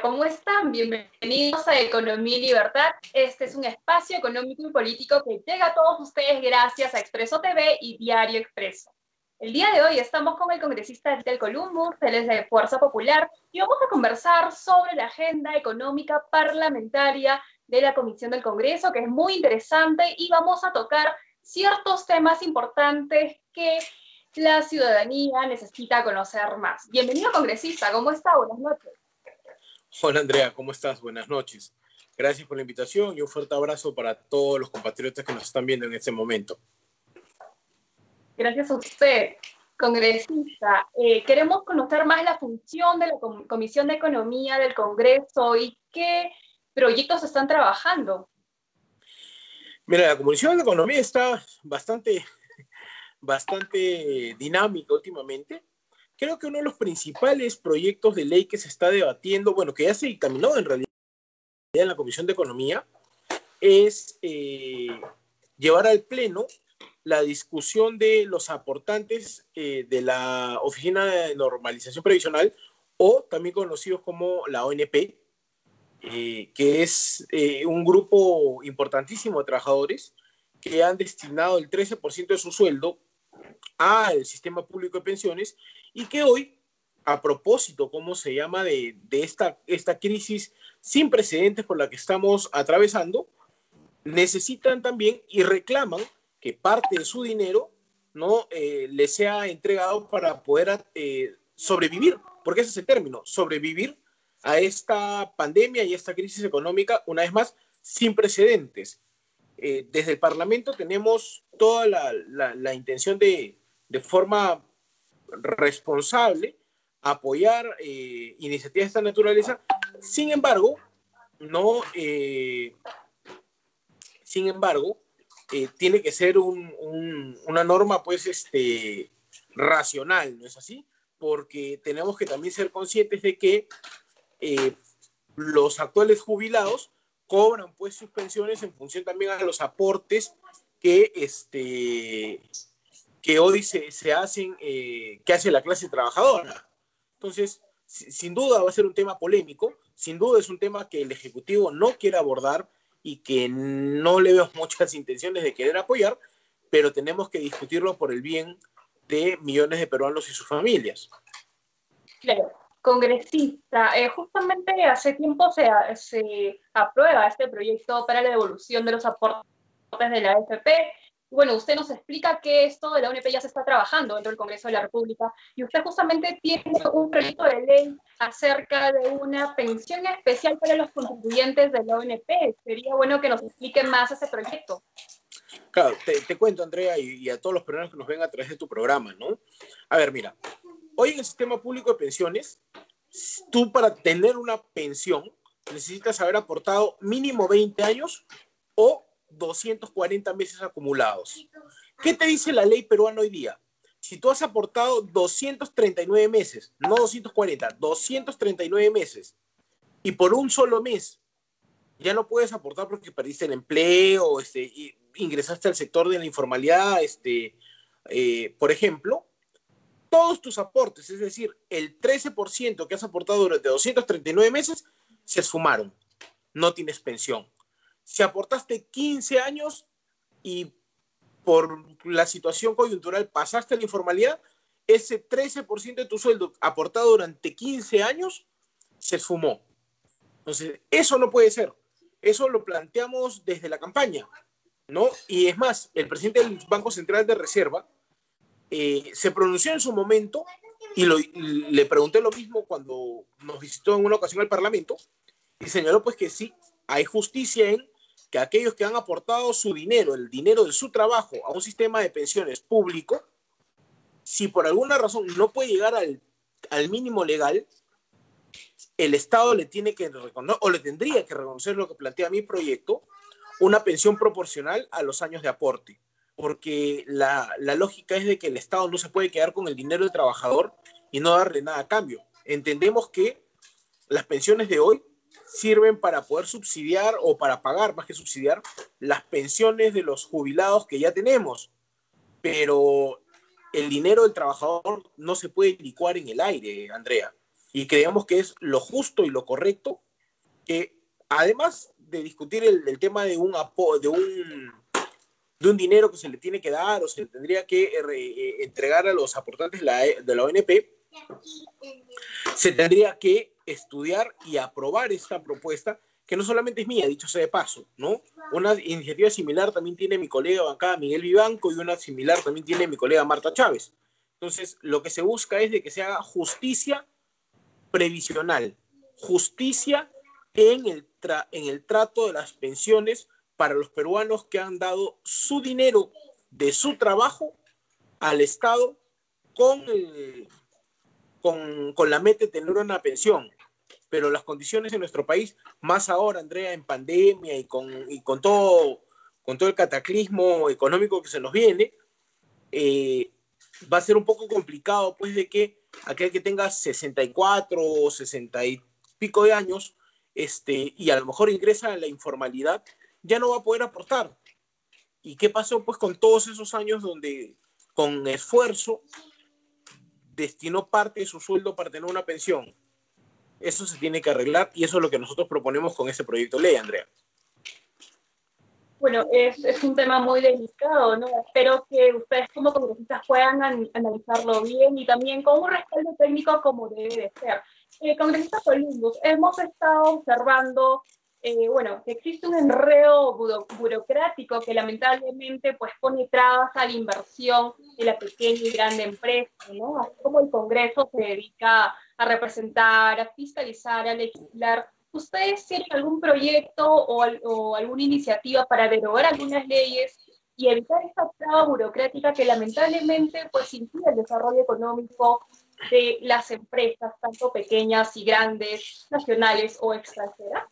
¿cómo están? Bienvenidos a Economía y Libertad. Este es un espacio económico y político que llega a todos ustedes gracias a Expreso TV y Diario Expreso. El día de hoy estamos con el congresista del Columbus, él es de Fuerza Popular, y vamos a conversar sobre la agenda económica parlamentaria de la Comisión del Congreso, que es muy interesante, y vamos a tocar ciertos temas importantes que la ciudadanía necesita conocer más. Bienvenido, congresista, ¿cómo está? Buenas noches. Hola, Andrea, ¿cómo estás? Buenas noches. Gracias por la invitación y un fuerte abrazo para todos los compatriotas que nos están viendo en este momento. Gracias a usted, congresista. Eh, queremos conocer más la función de la Comisión de Economía del Congreso y qué proyectos están trabajando. Mira, la Comisión de Economía está bastante, bastante dinámica últimamente. Creo que uno de los principales proyectos de ley que se está debatiendo, bueno, que ya se dictaminó en realidad en la Comisión de Economía, es eh, llevar al Pleno la discusión de los aportantes eh, de la Oficina de Normalización Previsional, o también conocidos como la ONP, eh, que es eh, un grupo importantísimo de trabajadores que han destinado el 13% de su sueldo al sistema público de pensiones y que hoy, a propósito, ¿cómo se llama?, de, de esta, esta crisis sin precedentes por la que estamos atravesando, necesitan también y reclaman que parte de su dinero no eh, le sea entregado para poder eh, sobrevivir, porque ese es el término, sobrevivir a esta pandemia y esta crisis económica, una vez más, sin precedentes. Eh, desde el Parlamento tenemos toda la, la, intención de, de, forma responsable, apoyar iniciativas de esta naturaleza. Sin embargo, no, sin embargo, eh, tiene que ser una norma, pues, este, racional, ¿no es así? Porque tenemos que también ser conscientes de que eh, los actuales jubilados cobran, pues, sus pensiones en función también a los aportes que, este, que hoy se, se hacen, eh, que hace la clase trabajadora. Entonces, sin duda va a ser un tema polémico, sin duda es un tema que el Ejecutivo no quiere abordar, y que no le veo muchas intenciones de querer apoyar, pero tenemos que discutirlo por el bien de millones de peruanos y sus familias. Claro, congresista, eh, justamente hace tiempo se, se aprueba este proyecto para la devolución de los aportes de la AFP bueno, usted nos explica que esto de la UNP ya se está trabajando dentro del Congreso de la República y usted justamente tiene un proyecto de ley acerca de una pensión especial para los contribuyentes de la UNP. Sería bueno que nos explique más ese proyecto. Claro, te, cuento, Andrea, y, a todos los peruanos que nos ven a través de tu programa, ¿no? A ver, mira, hoy en el sistema público de pensiones, tú para tener una pensión necesitas haber aportado mínimo 20 años o 240 meses acumulados. ¿Qué te dice la ley peruana hoy día? Si tú has aportado 239 meses, no 240, 239 meses, y por un solo mes ya no puedes aportar porque perdiste el empleo, este, ingresaste al sector de la informalidad, este, eh, por ejemplo, todos tus aportes, es decir, el 13% que has aportado durante 239 meses, se esfumaron. No tienes pensión si aportaste 15 años y por la situación coyuntural pasaste a la informalidad, ese 13% de tu sueldo aportado durante 15 años se esfumó. Entonces, eso no puede ser. Eso lo planteamos desde la campaña, ¿no? Y es más, el presidente del Banco Central de Reserva eh, se pronunció en su momento y, le pregunté lo mismo cuando nos visitó en una ocasión al Parlamento y señaló pues que sí, hay justicia en que aquellos que han aportado su dinero, el dinero de su trabajo a un sistema de pensiones público, si por alguna razón no puede llegar al, al mínimo legal, el Estado le tiene que reconocer, o le tendría que reconocer lo que plantea mi proyecto, una pensión proporcional a los años de aporte. Porque la, la lógica es de que el Estado no se puede quedar con el dinero del trabajador y no darle nada a cambio. Entendemos que las pensiones de hoy sirven para poder subsidiar o para pagar, más que subsidiar, las pensiones de los jubilados que ya tenemos. Pero el dinero del trabajador no se puede licuar en el aire, Andrea. y creemos que es lo justo y lo correcto que además de discutir el, tema de un, de un de un dinero que se le tiene que dar o se le tendría que eh, eh, entregar a los aportantes de la, de la ONP, se tendría que estudiar y aprobar esta propuesta, que no solamente es mía, dicho sea de paso, ¿no? Una iniciativa similar también tiene mi colega acá, Miguel Vivanco, y una similar también tiene mi colega Marta Chávez. Entonces, lo que se busca es de que se haga justicia previsional, justicia en el, en el trato de las pensiones para los peruanos que han dado su dinero de su trabajo al Estado con, con, con, la meta de tener una pensión. Pero las condiciones en nuestro país, más ahora, Andrea, en pandemia y con, y con, todo, con todo el cataclismo económico que se nos viene, eh, va a ser un poco complicado, pues, de que aquel que tenga 64 o 60 y pico de años, este, y a lo mejor ingresa en la informalidad, ya no va a poder aportar. ¿Y qué pasó pues con todos esos años donde con esfuerzo destinó parte de su sueldo para tener una pensión? Eso se tiene que arreglar y eso es lo que nosotros proponemos con este proyecto de ley, Andrea. Bueno, es, es, un tema muy delicado, ¿no? Espero que ustedes como congresistas puedan analizarlo bien y también con un respaldo técnico como debe de ser. Eh, congresistas Columbus, hemos estado observando eh, bueno, existe un enredo burocrático que lamentablemente pues pone trabas a la inversión de la pequeña y grande empresa, ¿no? Así como el Congreso se dedica a representar, a fiscalizar, a legislar, ¿ustedes tienen algún proyecto o, o alguna iniciativa para derogar algunas leyes y evitar esta traba burocrática que lamentablemente pues impide el desarrollo económico de las empresas, tanto pequeñas y grandes, nacionales o extranjeras?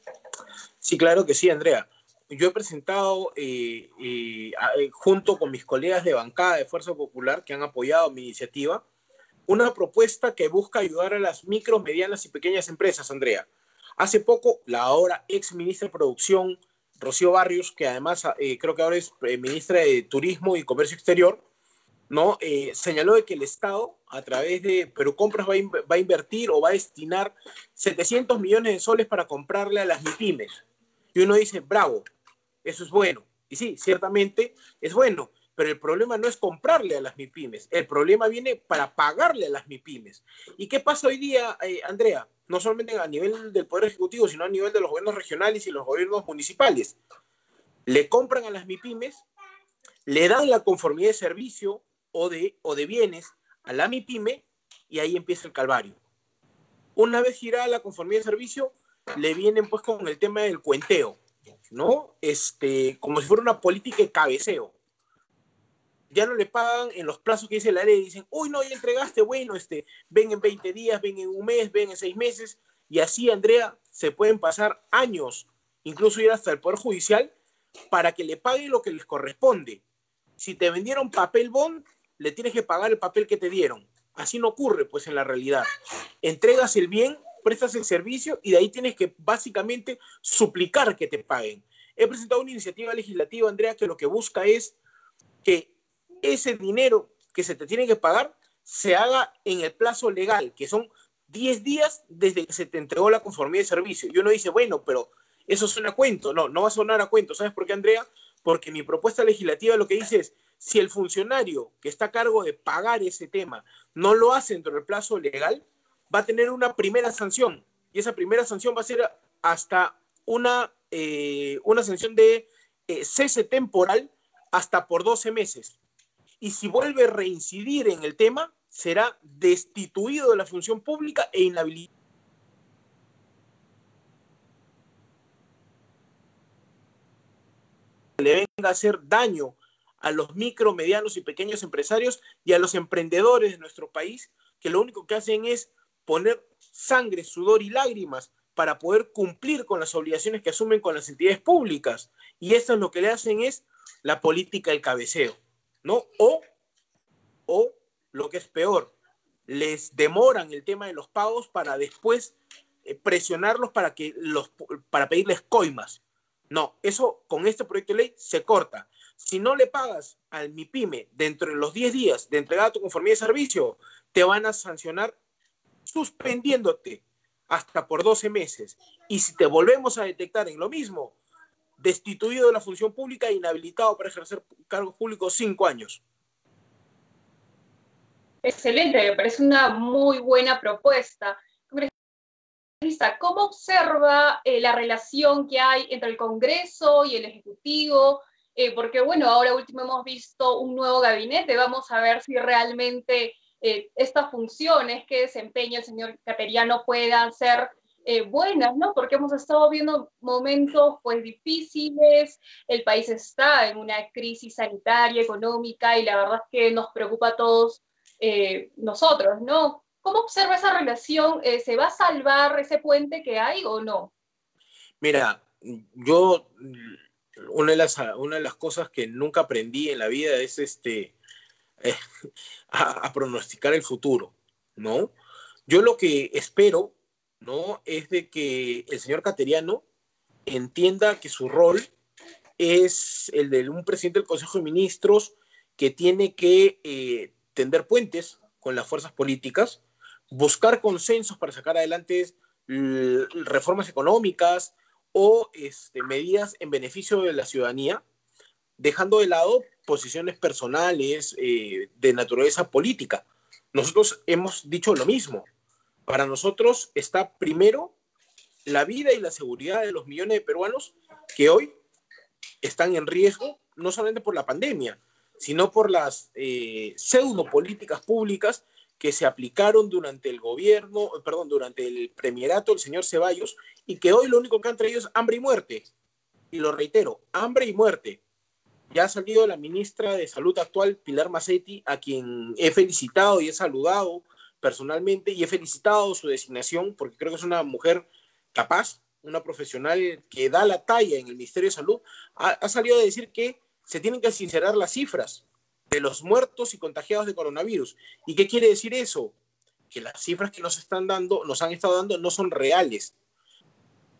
Sí, claro que sí, Andrea. Yo he presentado, eh, eh, eh, junto con mis colegas de bancada de Fuerza Popular que han apoyado mi iniciativa, una propuesta que busca ayudar a las micro, medianas y pequeñas empresas, Andrea. Hace poco, la ahora ex ministra de Producción, Rocío Barrios, que además creo que ahora es ministra de Turismo y Comercio Exterior, ¿no? Eh, señaló de que el Estado, a través de Perú Compras, va a, invertir o va a destinar 700 millones de soles para comprarle a las MIPIMES. Y uno dice, bravo, eso es bueno. Y sí, ciertamente es bueno, pero el problema no es comprarle a las MIPIMES, el problema viene para pagarle a las MIPIMES. ¿Y qué pasa hoy día, eh, Andrea? No solamente a nivel del Poder Ejecutivo, sino a nivel de los gobiernos regionales y los gobiernos municipales. Le compran a las MIPIMES, le dan la conformidad de servicio, o de, o de bienes a la MIPYME y ahí empieza el calvario. Una vez girada la conformidad de servicio, le vienen pues con el tema del cuenteo, ¿no? Este, como si fuera una política de cabeceo. Ya no le pagan en los plazos que dice la ley, dicen, uy, no, ya entregaste, bueno, este, ven en 20 días, ven en un mes, ven en seis meses, y así, Andrea, se pueden pasar años, incluso ir hasta el Poder Judicial, para que le paguen lo que les corresponde. Si te vendieron papel bond, le tienes que pagar el papel que te dieron. Así no ocurre, pues, en la realidad. Entregas el bien, prestas el servicio y de ahí tienes que básicamente suplicar que te paguen. He presentado una iniciativa legislativa, Andrea, que lo que busca es que ese dinero que se te tiene que pagar se haga en el plazo legal, que son 10 días desde que se te entregó la conformidad de servicio. Y uno dice, bueno, pero eso suena a cuento. No, no va a sonar a cuento. ¿Sabes por qué, Andrea? Porque mi propuesta legislativa lo que dice es, si el funcionario que está a cargo de pagar ese tema no lo hace dentro del plazo legal, va a tener una primera sanción. Y esa primera sanción va a ser hasta una, eh, una sanción de eh, cese temporal hasta por 12 meses. Y si vuelve a reincidir en el tema, será destituido de la función pública e inhabilitado. le venga a hacer daño a los micro, medianos y pequeños empresarios y a los emprendedores de nuestro país, que lo único que hacen es poner sangre, sudor y lágrimas para poder cumplir con las obligaciones que asumen con las entidades públicas. Y esto es lo que le hacen es la política del cabeceo, ¿no? O, o lo que es peor, les demoran el tema de los pagos para después eh, presionarlos para, que los, para pedirles coimas. No, eso con este proyecto de ley se corta. Si no le pagas al MIPYME dentro de los 10 días de entregar tu conformidad de servicio, te van a sancionar suspendiéndote hasta por 12 meses. Y si te volvemos a detectar en lo mismo, destituido de la función pública e inhabilitado para ejercer cargos públicos cinco años. Excelente, me parece una muy buena propuesta. ¿Cómo observa eh, la relación que hay entre el Congreso y el Ejecutivo? Eh, porque, bueno, ahora último hemos visto un nuevo gabinete, vamos a ver si realmente eh, estas funciones que desempeña el señor Cateriano puedan ser buenas, ¿no? Porque hemos estado viendo momentos, pues, difíciles, el país está en una crisis sanitaria, económica, y la verdad es que nos preocupa a todos nosotros, ¿no? ¿Cómo observa esa relación? Eh, ¿Se va a salvar ese puente que hay o no? Mira, yo una de las, una de las cosas que nunca aprendí en la vida es este, eh, a, pronosticar el futuro, ¿no? Yo lo que espero, ¿no? Es de que el señor Cateriano entienda que su rol es el de un presidente del Consejo de Ministros que tiene que eh, tender puentes con las fuerzas políticas, buscar consensos para sacar adelante reformas económicas o este, medidas en beneficio de la ciudadanía, dejando de lado posiciones personales eh, de naturaleza política. Nosotros hemos dicho lo mismo. Para nosotros está primero la vida y la seguridad de los millones de peruanos que hoy están en riesgo, no solamente por la pandemia, sino por las eh, pseudo políticas públicas que se aplicaron durante el gobierno, perdón, durante el premierato del señor Ceballos y que hoy lo único que han traído es hambre y muerte. Y lo reitero, hambre y muerte. Ya ha salido la ministra de Salud actual, Pilar Macetti, a quien he felicitado y he saludado personalmente y he felicitado su designación porque creo que es una mujer capaz, una profesional que da la talla en el Ministerio de Salud. Ha, ha salido a decir que se tienen que sincerar las cifras de los muertos y contagiados de coronavirus. ¿Y qué quiere decir eso? Que las cifras que nos están dando, nos han estado dando, no son reales.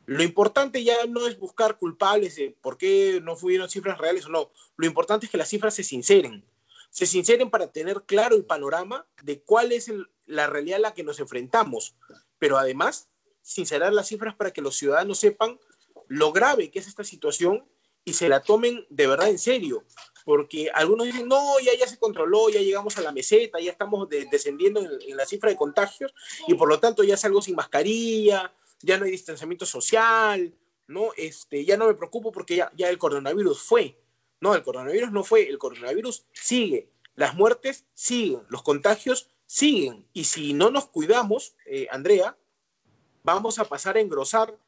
Lo importante ya no es buscar culpables de por qué no fueron cifras reales o no. Lo importante es que las cifras se sinceren. Se sinceren para tener claro el panorama de cuál es la realidad a la que nos enfrentamos. Pero además, sincerar las cifras para que los ciudadanos sepan lo grave que es esta situación y se la tomen de verdad en serio porque algunos dicen, no, ya, ya se controló, ya llegamos a la meseta, ya estamos descendiendo en, la cifra de contagios y por lo tanto ya salgo sin mascarilla, ya no hay distanciamiento social, ¿no? Este, ya no me preocupo porque ya, ya el coronavirus fue. No, el coronavirus no fue, el coronavirus sigue, las muertes siguen, los contagios siguen. Y si no nos cuidamos, eh, Andrea, vamos a pasar a engrosar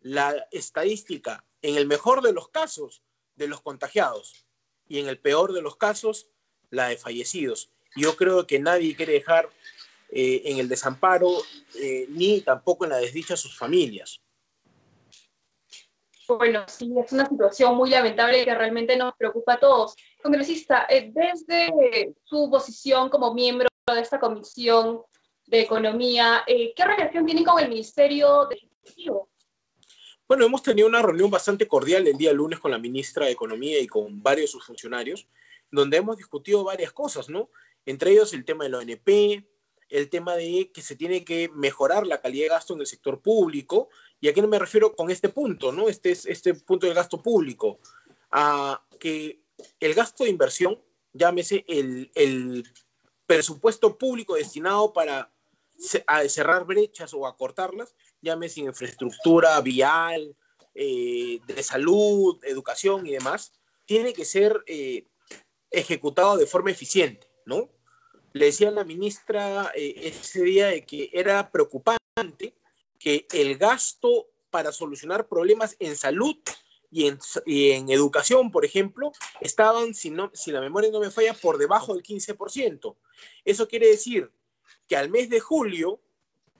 la estadística, en el mejor de los casos, de los contagiados y en el peor de los casos, la de fallecidos. Yo creo que nadie quiere dejar eh, en el desamparo eh, ni tampoco en la desdicha a sus familias. Bueno, sí, es una situación muy lamentable que realmente nos preocupa a todos. Congresista, eh, desde su posición como miembro de esta comisión de economía, ¿qué relación tiene con el Ministerio de Ejecutivo? Bueno, hemos tenido una reunión bastante cordial el día lunes con la ministra de Economía y con varios de sus funcionarios, donde hemos discutido varias cosas, ¿no? Entre ellos el tema del ONP, el tema de que se tiene que mejorar la calidad de gasto en el sector público, y a qué me refiero con este punto, ¿no? Este, este punto del gasto público, a que el gasto de inversión, llámese el, el presupuesto público destinado para cerrar brechas o acortarlas, llámese infraestructura vial, eh, de salud, educación y demás, tiene que ser eh, ejecutado de forma eficiente, ¿no? Le decía a la ministra eh, ese día de que era preocupante que el gasto para solucionar problemas en salud y en, y en educación, por ejemplo, estaban, si, no, si la memoria no me falla, por debajo del 15%. Eso quiere decir que al mes de julio,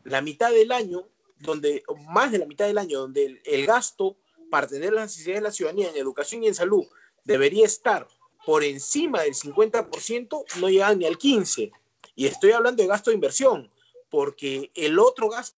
la mitad del año, donde más de la mitad del año, donde el, gasto para atender las necesidades de la ciudadanía en educación y en salud debería estar por encima del 50%, no llega ni al 15%. Y estoy hablando de gasto de inversión, porque el otro gasto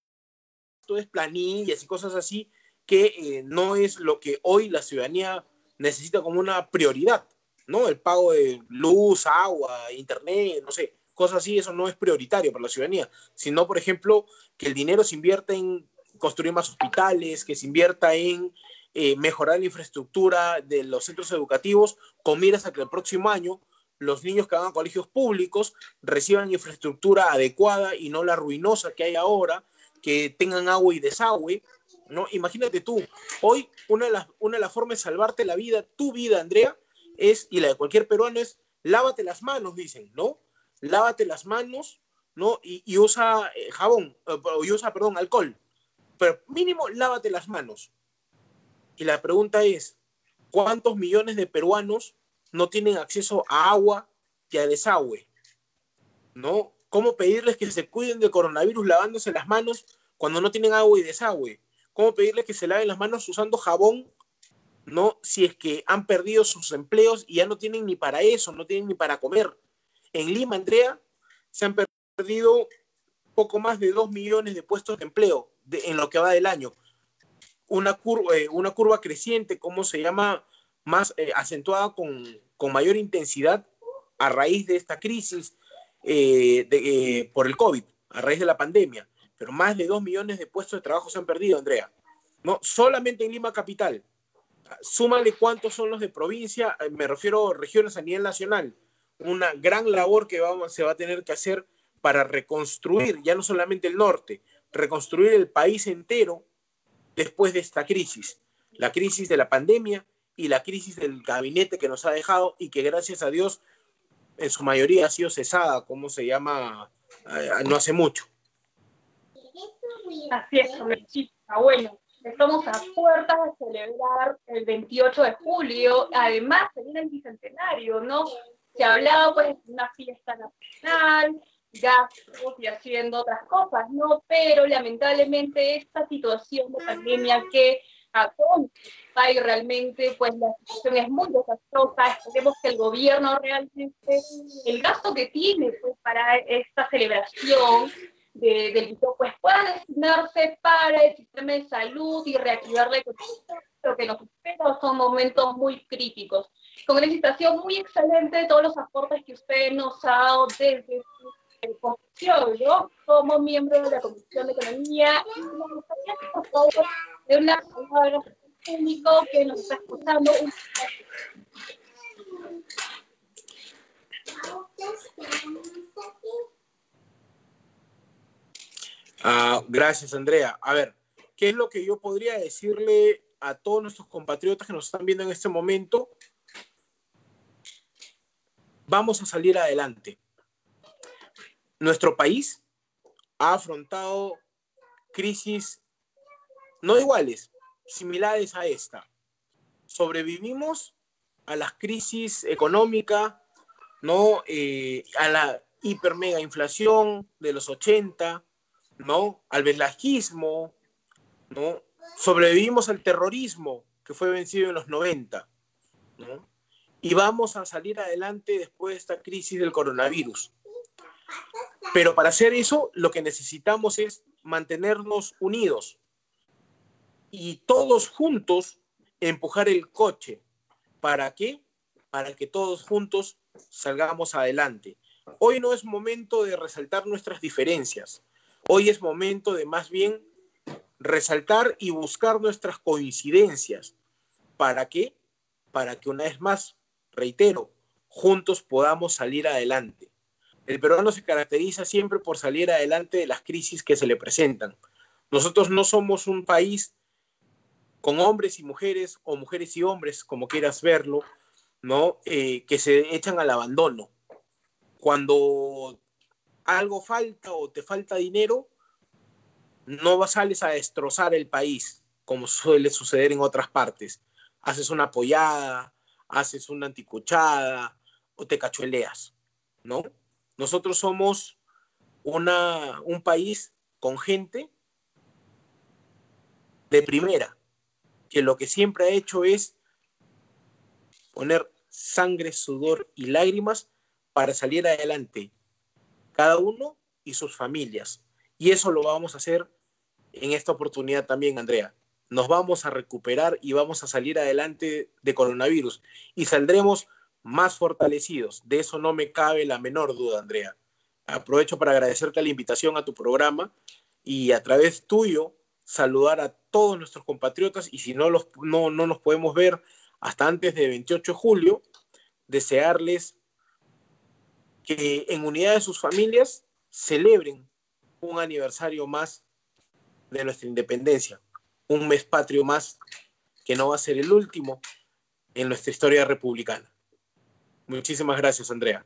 es planillas y cosas así, que eh, no es lo que hoy la ciudadanía necesita como una prioridad, ¿no? El pago de luz, agua, internet, no sé, cosas así, eso no es prioritario para la ciudadanía, sino, por ejemplo, que el dinero se invierta en construir más hospitales, que se invierta en eh, mejorar la infraestructura de los centros educativos, con miras a que el próximo año los niños que van a colegios públicos reciban infraestructura adecuada y no la ruinosa que hay ahora, que tengan agua y desagüe, ¿no? Imagínate tú, hoy una de, las, una de las formas de salvarte la vida, tu vida, Andrea, es, y la de cualquier peruano, es lávate las manos, dicen, ¿no? Lávate las manos, ¿no? Y, usa eh, jabón, eh, y usa, perdón, alcohol. Pero mínimo, lávate las manos. Y la pregunta es, ¿cuántos millones de peruanos no tienen acceso a agua y a desagüe? ¿No? ¿Cómo pedirles que se cuiden del coronavirus lavándose las manos cuando no tienen agua y desagüe? ¿Cómo pedirles que se laven las manos usando jabón? ¿No? Si es que han perdido sus empleos y ya no tienen ni para eso, no tienen ni para comer. En Lima, Andrea, se han perdido poco más de dos millones de puestos de empleo en lo que va del año. Una curva, eh, creciente, ¿cómo se llama? Más eh, acentuada con, mayor intensidad a raíz de esta crisis eh, de, por el COVID, a raíz de la pandemia pero más de dos millones de puestos de trabajo se han perdido, Andrea. No, solamente en Lima Capital. Súmale cuántos son los de provincia, eh, me refiero a regiones a nivel nacional. Una gran labor que vamos, se va a tener que hacer para reconstruir, ya no solamente el norte, reconstruir el país entero después de esta crisis. La crisis de la pandemia y la crisis del gabinete que nos ha dejado y que gracias a Dios en su mayoría ha sido cesada, como se llama, eh, no hace mucho. Así es. Bueno, estamos a puertas de celebrar el 28 de julio. Además, sería el bicentenario, ¿no? Se ha hablado pues de una fiesta nacional, gastos y haciendo otras cosas, ¿no? Pero lamentablemente esta situación de pandemia que atonta y realmente pues la situación es muy desastrosa. Esperemos que el gobierno realmente, el gasto que tiene pues para esta celebración, de, del pues pueda destinarse para el sistema de salud y reactivar la economía. Lo que nos espera son momentos muy críticos. Con una situación muy excelente de todos los aportes que usted nos ha dado desde su posición, ¿no? Como miembro de la Comisión de Economía, me gustaría por favor de una palabra público que nos está escuchando. Ah, gracias, Andrea. A ver, ¿qué es lo que yo podría decirle a todos nuestros compatriotas que nos están viendo en este momento? Vamos a salir adelante. Nuestro país ha afrontado crisis no iguales, similares a esta. Sobrevivimos a las crisis económicas, ¿no? Eh, a la hiper mega inflación de los 80, ¿no? Al velajismo, ¿no? Sobrevivimos al terrorismo que fue vencido en los 90, ¿no? Y vamos a salir adelante después de esta crisis del coronavirus. Pero para hacer eso, lo que necesitamos es mantenernos unidos y todos juntos empujar el coche. ¿Para qué? Para que todos juntos salgamos adelante. Hoy no es momento de resaltar nuestras diferencias. Hoy es momento de más bien resaltar y buscar nuestras coincidencias. ¿Para qué? Para que una vez más, reitero, juntos podamos salir adelante. El peruano se caracteriza siempre por salir adelante de las crisis que se le presentan. Nosotros no somos un país con hombres y mujeres, o mujeres y hombres, como quieras verlo, ¿no? Eh, que se echan al abandono. Cuando algo falta o te falta dinero, no sales a destrozar el país, como suele suceder en otras partes. Haces una apoyada, haces una anticuchada o te cachueleas, ¿no? Nosotros somos una, un país con gente de primera, que lo que siempre ha hecho es poner sangre, sudor y lágrimas para salir adelante cada uno y sus familias. Y eso lo vamos a hacer en esta oportunidad también, Andrea. Nos vamos a recuperar y vamos a salir adelante de coronavirus y saldremos más fortalecidos. De eso no me cabe la menor duda, Andrea. aprovecho para agradecerte la invitación a tu programa y a través tuyo saludar a todos nuestros compatriotas y si no, los, no, no nos podemos ver hasta antes de 28 de julio, desearles que en unidad de sus familias celebren un aniversario más de nuestra independencia, un mes patrio más que no va a ser el último en nuestra historia republicana. Muchísimas gracias, Andrea.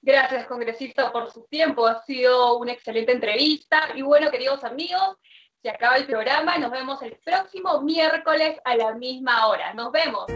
Gracias, congresista, por su tiempo. Ha sido una excelente entrevista. Y bueno, queridos amigos, se acaba el programa. Nos vemos el próximo miércoles a la misma hora. Nos vemos.